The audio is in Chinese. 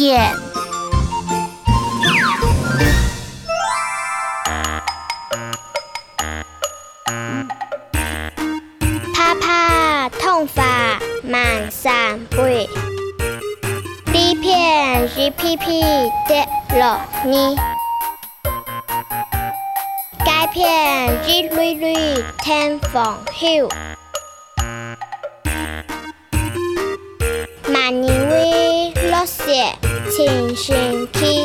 点。啪啪，痛法满三倍。第一片 GPP 跌落泥，该片 G 绿绿天风秀。马尼威落雪。清新气。